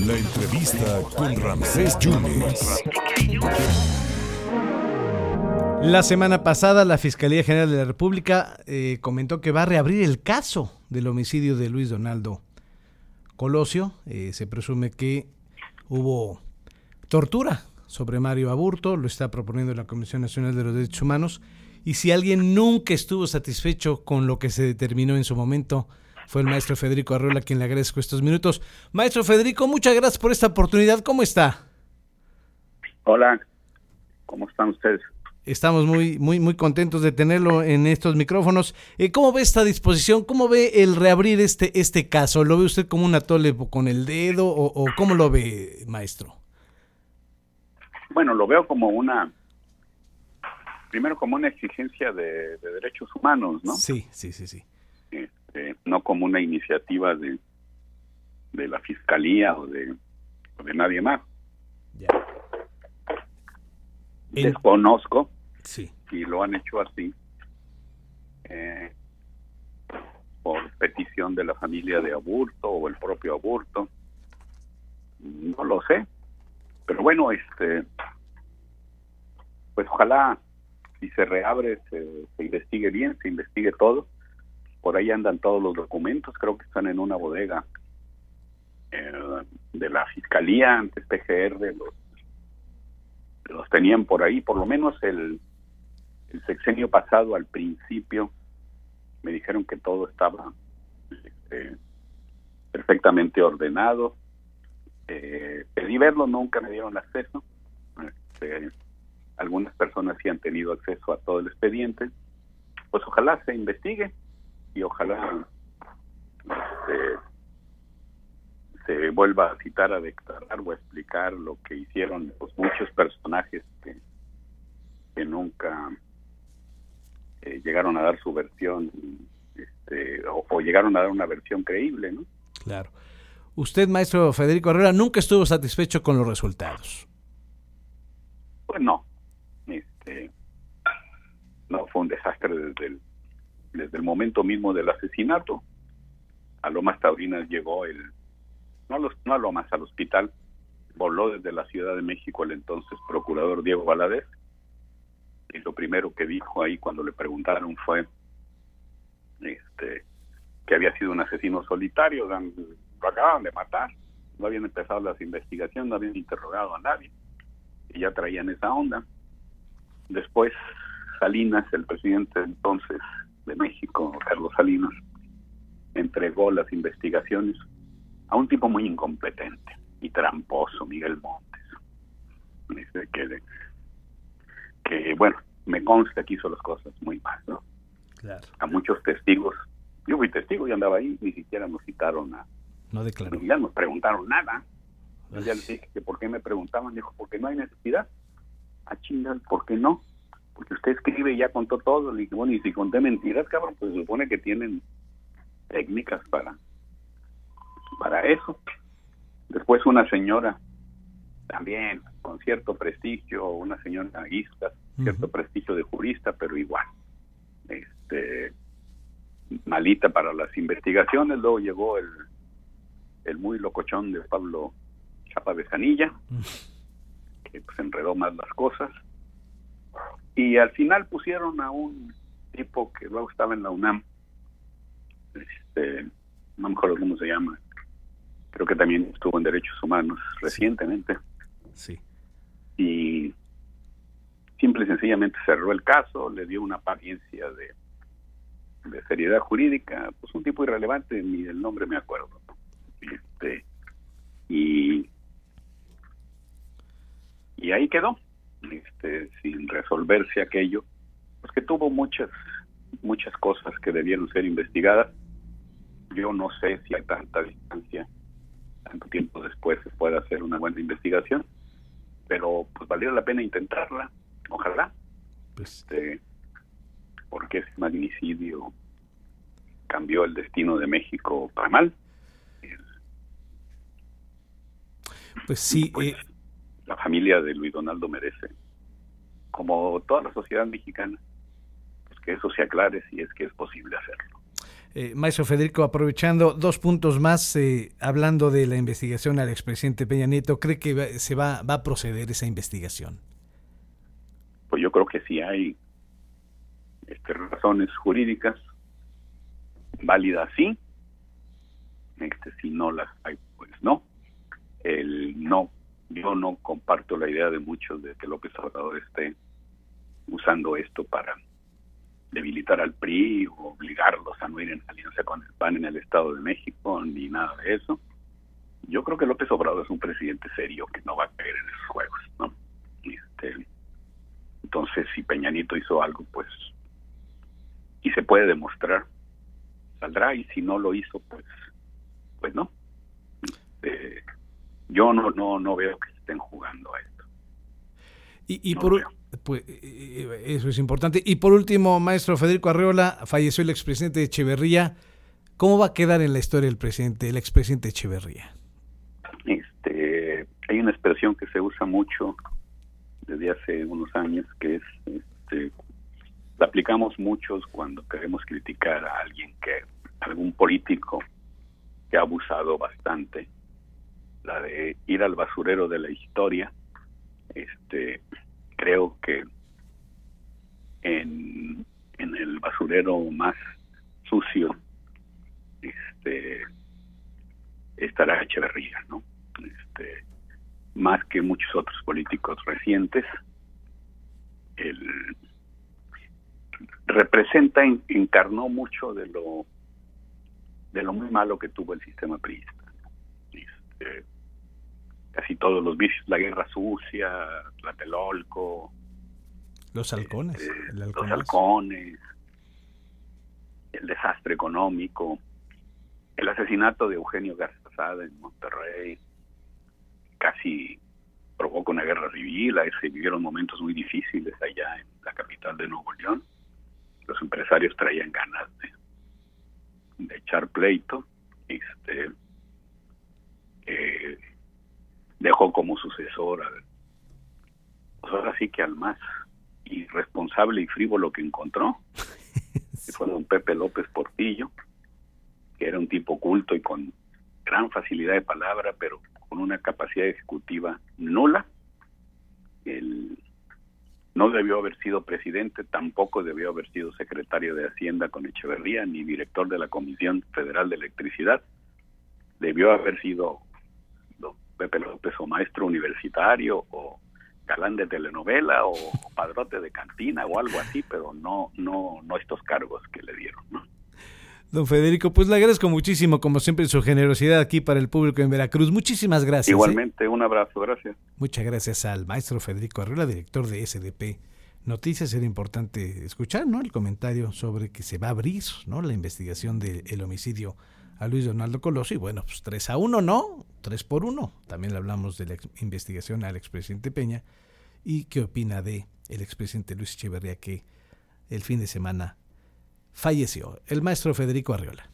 La entrevista con Ramsés Yunes. La semana pasada la Fiscalía General de la República eh, comentó que va a reabrir el caso del homicidio de Luis Donaldo Colosio. Eh, se presume que hubo tortura sobre Mario Aburto, lo está proponiendo la Comisión Nacional de los Derechos Humanos. Y si alguien nunca estuvo satisfecho con lo que se determinó en su momento, fue el maestro Federico Arreola quien le agradezco estos minutos. Maestro Federico, muchas gracias por esta oportunidad. ¿Cómo está? Hola, ¿cómo están ustedes? Estamos muy, muy, muy contentos de tenerlo en estos micrófonos. Eh, ¿Cómo ve esta disposición? ¿Cómo ve el reabrir este, este caso? ¿Lo ve usted como un atole con el dedo o, o cómo lo ve, maestro? Bueno, lo veo como una, primero como una exigencia de, de derechos humanos, ¿no? Sí, sí, sí, sí. Este, no como una iniciativa de, de la fiscalía o de, o de nadie más. Ya. En, Desconozco sí. si lo han hecho así eh, por petición de la familia de Aburto o el propio Aburto. No lo sé. Pero bueno, este pues ojalá si se reabre se, se investigue bien, se investigue todo. Por ahí andan todos los documentos, creo que están en una bodega eh, de la fiscalía, antes PGR, los, los tenían por ahí, por lo menos el, el sexenio pasado al principio me dijeron que todo estaba este, perfectamente ordenado. Eh, pedí verlo, nunca me dieron acceso. Este, algunas personas sí han tenido acceso a todo el expediente. Pues ojalá se investigue y ojalá este, se vuelva a citar a declarar o a explicar lo que hicieron pues, muchos personajes que, que nunca eh, llegaron a dar su versión este, o, o, llegaron a dar una versión creíble, ¿no? Claro. Usted, maestro Federico Herrera, nunca estuvo satisfecho con los resultados. Pues no. Este, no fue un desastre desde el, desde el momento mismo del asesinato. A Lomas Taurinas llegó el, no a, los, no a Lomas, al hospital, voló desde la Ciudad de México el entonces procurador Diego Valadez, y lo primero que dijo ahí cuando le preguntaron fue este que había sido un asesino solitario, lo acababan de matar, no habían empezado las investigaciones, no habían interrogado a nadie, y ya traían esa onda. Después Salinas, el presidente entonces de México, Carlos Salinas, entregó las investigaciones a un tipo muy incompetente y tramposo, Miguel Montes. Dice que, que bueno, me consta que hizo las cosas muy mal, ¿no? Claro. A muchos testigos, yo fui testigo y andaba ahí, ni siquiera nos citaron a... No declaró. Ya nos preguntaron nada. Yo ya les dije que por qué me preguntaban, dijo, porque no hay necesidad. A chingar, ¿por qué no? Porque usted escribe y ya contó todo. Le dije, bueno, y si conté mentiras, cabrón, pues se supone que tienen técnicas para para eso. Después una señora, también con cierto prestigio, una señora guista, cierto uh -huh. prestigio de jurista, pero igual, este, malita para las investigaciones. Luego llegó el, el muy locochón de Pablo Chapa Besanilla, uh -huh. que pues enredó más las cosas. Y al final pusieron a un tipo que luego estaba en la UNAM, este, no me acuerdo cómo se llama, creo que también estuvo en derechos humanos recientemente. Sí. Y simple y sencillamente cerró el caso, le dio una apariencia de, de seriedad jurídica, pues un tipo irrelevante, ni el nombre me acuerdo. Este, y, y ahí quedó, este, sin resolverse aquello, pues que tuvo muchas, muchas cosas que debieron ser investigadas. Yo no sé si hay tanta distancia tanto tiempo después se pueda hacer una buena investigación, pero pues valiera la pena intentarla, ojalá, pues, este, porque ese magnicidio cambió el destino de México para mal. Pues sí, pues, eh, familia de Luis Donaldo merece, como toda la sociedad mexicana, pues que eso se aclare si es que es posible hacerlo. Eh, maestro Federico, aprovechando dos puntos más, eh, hablando de la investigación al expresidente Peña Nieto, ¿cree que se va, va a proceder esa investigación? Pues yo creo que sí hay este, razones jurídicas válidas, sí. Este, si no las hay, pues no. El no, yo no comparto la idea de muchos de que López Obrador esté usando esto para debilitar al PRI o obligarlos a no ir en alianza con el PAN en el Estado de México, ni nada de eso. Yo creo que López Obrador es un presidente serio que no va a caer en esos juegos, ¿no? Este, entonces, si Peñanito hizo algo, pues, y se puede demostrar, saldrá, y si no lo hizo, pues, no. Este, yo no, no, no veo que estén jugando a esto. Y, y por, pues eh, eso es importante. Y por último, maestro Federico Arreola, falleció el expresidente Echeverría. ¿Cómo va a quedar en la historia el presidente, el expresidente Echeverría? Este, hay una expresión que se usa mucho desde hace unos años que es, este, la aplicamos muchos cuando queremos criticar a alguien que, algún político que ha abusado bastante, la de ir al basurero de la historia, este, creo que en, en el basurero más sucio este estará Echeverría, ¿no? Este, más que muchos otros políticos recientes, él representa, encarnó mucho de lo de lo muy malo que tuvo el sistema priista. Este, casi todos los vicios, la guerra sucia, la telolco, los halcones, este, los halcones, el desastre económico, el asesinato de Eugenio Garzazada en Monterrey, casi provoca una guerra civil, ahí se vivieron momentos muy difíciles allá en la capital de Nuevo León. Los empresarios traían ganas de, de echar pleito. Este, eh, dejó como sucesor al, pues ahora sí que al más irresponsable y frívolo que encontró, que fue don Pepe López Portillo, que era un tipo culto y con gran facilidad de palabra, pero con una capacidad ejecutiva nula. Él no debió haber sido presidente, tampoco debió haber sido secretario de Hacienda con Echeverría, ni director de la Comisión Federal de Electricidad. Debió haber sido Pepe López o maestro universitario o galán de telenovela o padrote de cantina o algo así, pero no, no, no estos cargos que le dieron, ¿no? Don Federico, pues le agradezco muchísimo, como siempre, su generosidad aquí para el público en Veracruz. Muchísimas gracias. ¿eh? Igualmente, un abrazo, gracias. Muchas gracias al maestro Federico Arriola, director de SDP Noticias. Era importante escuchar, ¿no? El comentario sobre que se va a abrir, ¿no? La investigación del homicidio a Luis Donaldo Colosio y bueno, pues 3 a 1, ¿no? 3 por 1. También le hablamos de la investigación al expresidente Peña y qué opina de el expresidente Luis Echeverría que el fin de semana falleció, el maestro Federico Arriola.